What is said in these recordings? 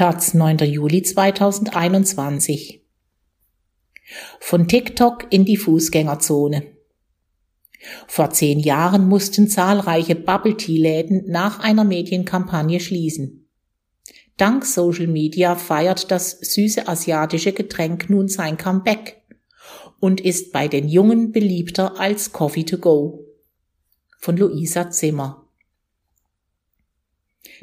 Taz 9. Juli 2021 Von TikTok in die Fußgängerzone. Vor zehn Jahren mussten zahlreiche Bubble-Tea-Läden nach einer Medienkampagne schließen. Dank Social Media feiert das süße asiatische Getränk nun sein Comeback und ist bei den Jungen beliebter als Coffee to go. Von Luisa Zimmer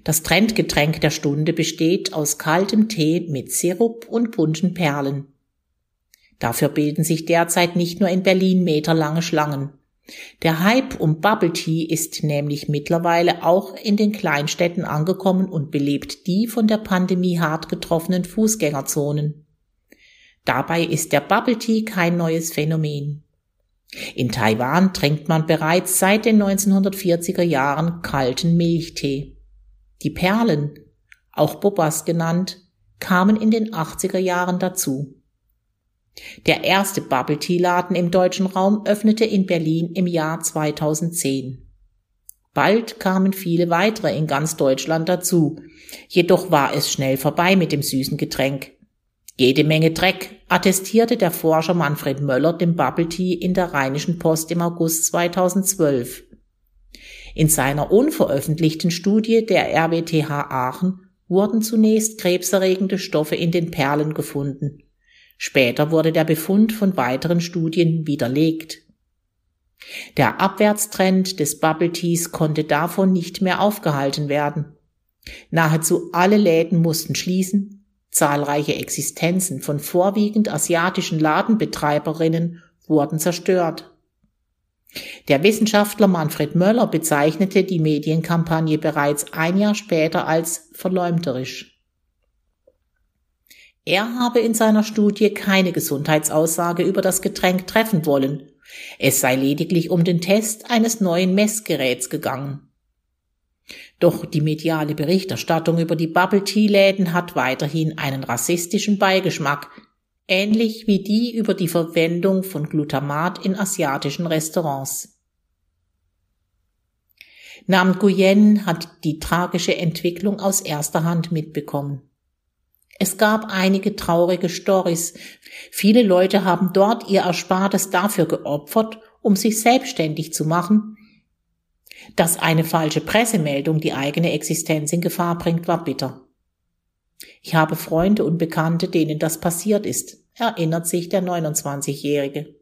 das Trendgetränk der Stunde besteht aus kaltem Tee mit Sirup und bunten Perlen. Dafür bilden sich derzeit nicht nur in Berlin meterlange Schlangen. Der Hype um Bubble Tea ist nämlich mittlerweile auch in den Kleinstädten angekommen und belebt die von der Pandemie hart getroffenen Fußgängerzonen. Dabei ist der Bubble Tea kein neues Phänomen. In Taiwan trinkt man bereits seit den 1940er Jahren kalten Milchtee. Die Perlen, auch Bobas genannt, kamen in den 80er Jahren dazu. Der erste Bubble Tea Laden im deutschen Raum öffnete in Berlin im Jahr 2010. Bald kamen viele weitere in ganz Deutschland dazu. Jedoch war es schnell vorbei mit dem süßen Getränk. Jede Menge Dreck, attestierte der Forscher Manfred Möller dem Bubble Tea in der Rheinischen Post im August 2012. In seiner unveröffentlichten Studie der RWTH Aachen wurden zunächst krebserregende Stoffe in den Perlen gefunden. Später wurde der Befund von weiteren Studien widerlegt. Der Abwärtstrend des Bubble Teas konnte davon nicht mehr aufgehalten werden. Nahezu alle Läden mussten schließen, zahlreiche Existenzen von vorwiegend asiatischen Ladenbetreiberinnen wurden zerstört. Der Wissenschaftler Manfred Möller bezeichnete die Medienkampagne bereits ein Jahr später als verleumderisch. Er habe in seiner Studie keine Gesundheitsaussage über das Getränk treffen wollen. Es sei lediglich um den Test eines neuen Messgeräts gegangen. Doch die mediale Berichterstattung über die Bubble Tea Läden hat weiterhin einen rassistischen Beigeschmack, ähnlich wie die über die Verwendung von Glutamat in asiatischen Restaurants. Nam Nguyen hat die tragische Entwicklung aus erster Hand mitbekommen. Es gab einige traurige Stories. Viele Leute haben dort ihr Erspartes dafür geopfert, um sich selbstständig zu machen. Dass eine falsche Pressemeldung die eigene Existenz in Gefahr bringt, war bitter. Ich habe Freunde und Bekannte, denen das passiert ist, erinnert sich der 29-Jährige.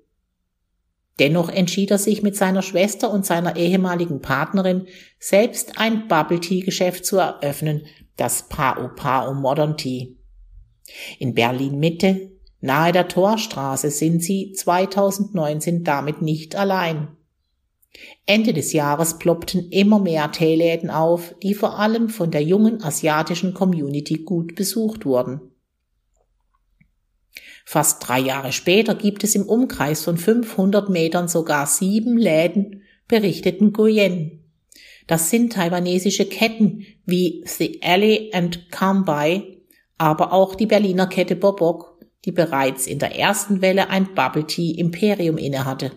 Dennoch entschied er sich mit seiner Schwester und seiner ehemaligen Partnerin, selbst ein Bubble Tea Geschäft zu eröffnen, das Pao Pao Modern Tea. In Berlin Mitte, nahe der Torstraße, sind sie 2019 damit nicht allein. Ende des Jahres ploppten immer mehr Teeläden auf, die vor allem von der jungen asiatischen Community gut besucht wurden. Fast drei Jahre später gibt es im Umkreis von 500 Metern sogar sieben Läden, berichteten Nguyen. Das sind taiwanesische Ketten wie The Alley and Come By, aber auch die Berliner Kette Bobok, die bereits in der ersten Welle ein Bubble Tea Imperium innehatte.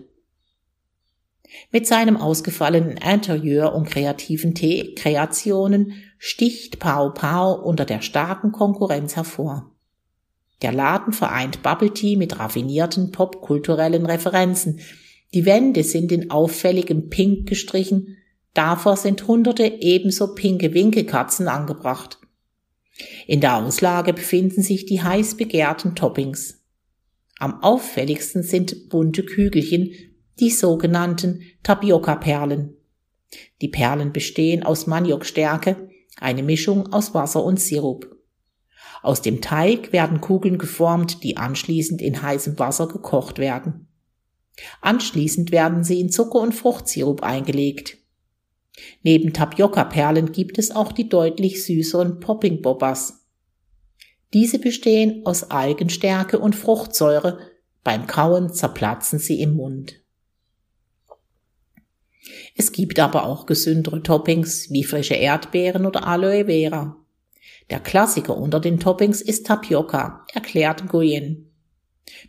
Mit seinem ausgefallenen Interieur und kreativen Tee-Kreationen sticht Pao Pao unter der starken Konkurrenz hervor. Der Laden vereint Bubble Tea mit raffinierten popkulturellen Referenzen. Die Wände sind in auffälligem Pink gestrichen, davor sind hunderte ebenso pinke Winkelkatzen angebracht. In der Auslage befinden sich die heiß begehrten Toppings. Am auffälligsten sind bunte Kügelchen die sogenannten Tapioca-Perlen. Die Perlen bestehen aus Maniokstärke, eine Mischung aus Wasser und Sirup. Aus dem Teig werden Kugeln geformt, die anschließend in heißem Wasser gekocht werden. Anschließend werden sie in Zucker und Fruchtsirup eingelegt. Neben Tapioca-Perlen gibt es auch die deutlich süßeren Popping-Bobbas. Diese bestehen aus Algenstärke und Fruchtsäure, beim Kauen zerplatzen sie im Mund. Es gibt aber auch gesündere Toppings wie frische Erdbeeren oder Aloe Vera. Der Klassiker unter den Toppings ist Tapioca, erklärt Nguyen.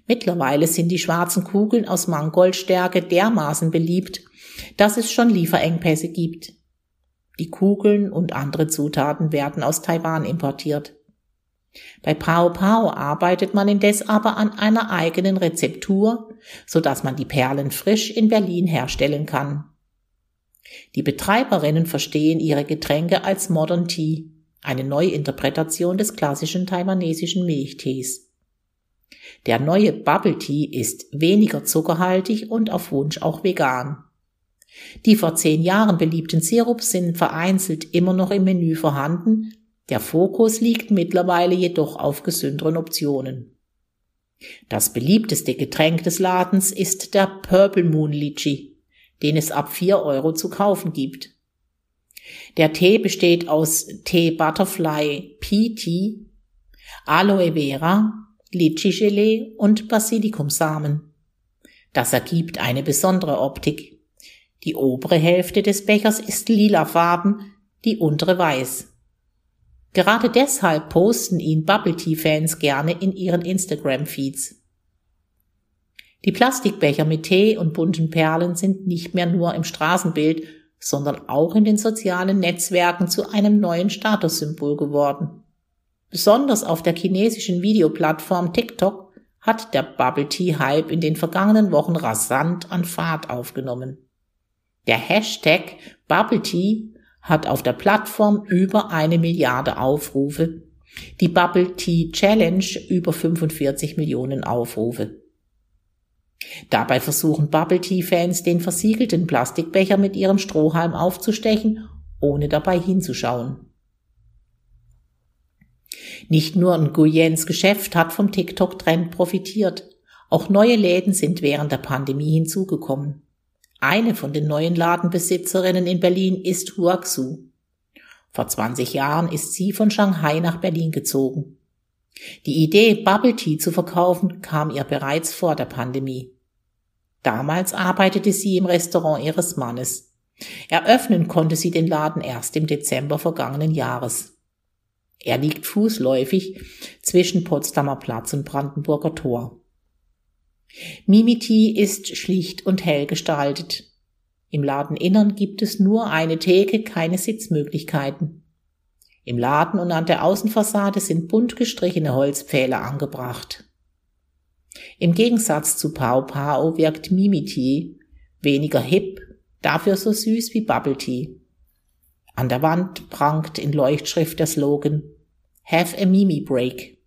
Mittlerweile sind die schwarzen Kugeln aus Mangoldstärke dermaßen beliebt, dass es schon Lieferengpässe gibt. Die Kugeln und andere Zutaten werden aus Taiwan importiert. Bei Pao Pao arbeitet man indes aber an einer eigenen Rezeptur, so dass man die Perlen frisch in Berlin herstellen kann. Die Betreiberinnen verstehen ihre Getränke als Modern Tea, eine Neuinterpretation des klassischen taiwanesischen Milchtees. Der neue Bubble Tea ist weniger zuckerhaltig und auf Wunsch auch vegan. Die vor zehn Jahren beliebten Sirups sind vereinzelt immer noch im Menü vorhanden, der Fokus liegt mittlerweile jedoch auf gesünderen Optionen. Das beliebteste Getränk des Ladens ist der Purple Moon Litchi, den es ab 4 Euro zu kaufen gibt. Der Tee besteht aus Tee Butterfly Pea Tea, Aloe Vera, Litchi-Gelee und Basilikumsamen. Das ergibt eine besondere Optik. Die obere Hälfte des Bechers ist lilafarben, die untere weiß. Gerade deshalb posten ihn Bubble Tea Fans gerne in ihren Instagram Feeds. Die Plastikbecher mit Tee und bunten Perlen sind nicht mehr nur im Straßenbild, sondern auch in den sozialen Netzwerken zu einem neuen Statussymbol geworden. Besonders auf der chinesischen Videoplattform TikTok hat der Bubble Tea Hype in den vergangenen Wochen rasant an Fahrt aufgenommen. Der Hashtag Bubble Tea hat auf der Plattform über eine Milliarde Aufrufe, die Bubble Tea Challenge über 45 Millionen Aufrufe. Dabei versuchen Bubble Tea Fans den versiegelten Plastikbecher mit ihrem Strohhalm aufzustechen, ohne dabei hinzuschauen. Nicht nur ein Guyens Geschäft hat vom TikTok-Trend profitiert, auch neue Läden sind während der Pandemie hinzugekommen. Eine von den neuen Ladenbesitzerinnen in Berlin ist Huaxu. Vor 20 Jahren ist sie von Shanghai nach Berlin gezogen. Die Idee, Bubble Tea zu verkaufen, kam ihr bereits vor der Pandemie. Damals arbeitete sie im Restaurant ihres Mannes. Eröffnen konnte sie den Laden erst im Dezember vergangenen Jahres. Er liegt fußläufig zwischen Potsdamer Platz und Brandenburger Tor. Mimiti ist schlicht und hell gestaltet. Im Ladeninnern gibt es nur eine Theke, keine Sitzmöglichkeiten. Im Laden und an der Außenfassade sind bunt gestrichene Holzpfähle angebracht. Im Gegensatz zu Pao Pao wirkt Mimiti weniger hip, dafür so süß wie Bubble Tea. An der Wand prangt in Leuchtschrift der Slogan Have a Mimi Break.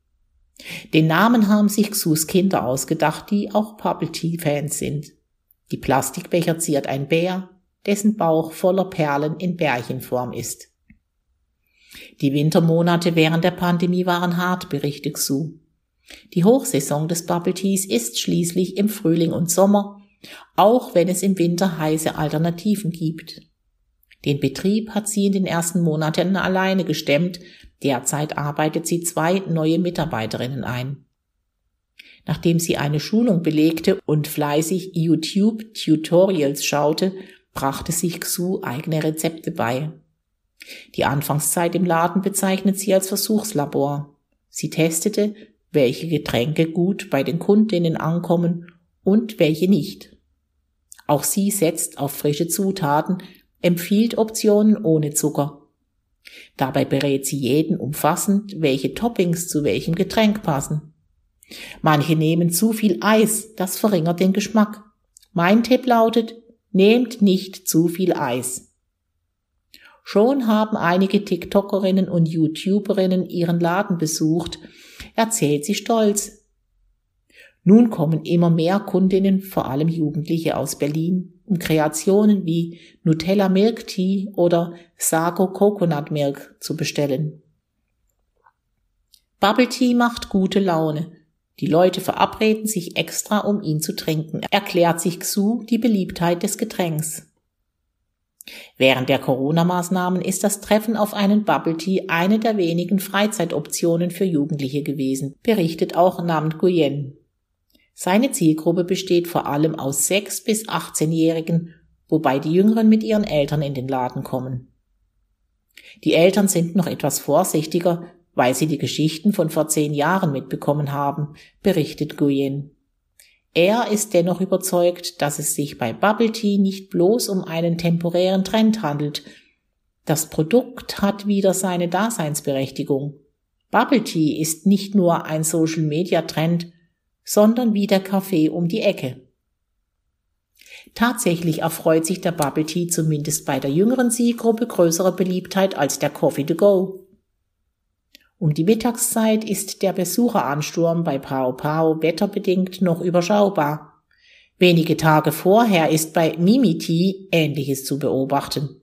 Den Namen haben sich Xus Kinder ausgedacht, die auch Bubble Tea Fans sind. Die Plastikbecher ziert ein Bär, dessen Bauch voller Perlen in Bärchenform ist. Die Wintermonate während der Pandemie waren hart, berichtet Xu. Die Hochsaison des Bubble Teas ist schließlich im Frühling und Sommer, auch wenn es im Winter heiße Alternativen gibt. Den Betrieb hat sie in den ersten Monaten alleine gestemmt, Derzeit arbeitet sie zwei neue Mitarbeiterinnen ein. Nachdem sie eine Schulung belegte und fleißig YouTube-Tutorials schaute, brachte sich Xu eigene Rezepte bei. Die Anfangszeit im Laden bezeichnet sie als Versuchslabor. Sie testete, welche Getränke gut bei den Kundinnen ankommen und welche nicht. Auch sie setzt auf frische Zutaten, empfiehlt Optionen ohne Zucker Dabei berät sie jeden umfassend, welche Toppings zu welchem Getränk passen. Manche nehmen zu viel Eis, das verringert den Geschmack. Mein Tipp lautet, nehmt nicht zu viel Eis. Schon haben einige TikTokerinnen und YouTuberinnen ihren Laden besucht, erzählt sie stolz. Nun kommen immer mehr Kundinnen, vor allem Jugendliche aus Berlin, um Kreationen wie Nutella Milk Tea oder Sago Coconut Milk zu bestellen. Bubble Tea macht gute Laune. Die Leute verabreden sich extra, um ihn zu trinken, erklärt sich Xu die Beliebtheit des Getränks. Während der Corona-Maßnahmen ist das Treffen auf einen Bubble Tea eine der wenigen Freizeitoptionen für Jugendliche gewesen, berichtet auch Nam Nguyen. Seine Zielgruppe besteht vor allem aus 6 bis 18-Jährigen, wobei die Jüngeren mit ihren Eltern in den Laden kommen. Die Eltern sind noch etwas vorsichtiger, weil sie die Geschichten von vor zehn Jahren mitbekommen haben, berichtet Guyen. Er ist dennoch überzeugt, dass es sich bei Bubble Tea nicht bloß um einen temporären Trend handelt. Das Produkt hat wieder seine Daseinsberechtigung. Bubble Tea ist nicht nur ein Social Media Trend, sondern wie der Kaffee um die Ecke. Tatsächlich erfreut sich der Bubble Tea zumindest bei der jüngeren Zielgruppe größere Beliebtheit als der Coffee to go. Um die Mittagszeit ist der Besucheransturm bei Pao Pao wetterbedingt noch überschaubar. Wenige Tage vorher ist bei Mimi Tea Ähnliches zu beobachten.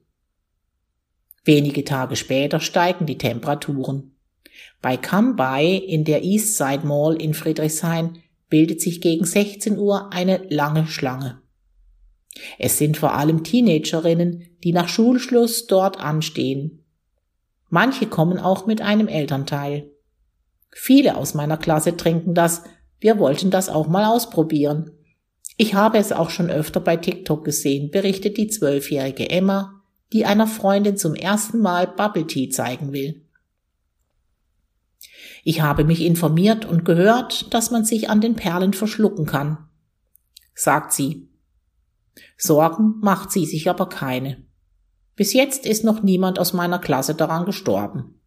Wenige Tage später steigen die Temperaturen. Bei Kambai in der Eastside Mall in Friedrichshain bildet sich gegen 16 Uhr eine lange Schlange. Es sind vor allem Teenagerinnen, die nach Schulschluss dort anstehen. Manche kommen auch mit einem Elternteil. Viele aus meiner Klasse trinken das, wir wollten das auch mal ausprobieren. Ich habe es auch schon öfter bei TikTok gesehen, berichtet die zwölfjährige Emma, die einer Freundin zum ersten Mal Bubble Tea zeigen will. Ich habe mich informiert und gehört, dass man sich an den Perlen verschlucken kann, sagt sie. Sorgen macht sie sich aber keine. Bis jetzt ist noch niemand aus meiner Klasse daran gestorben.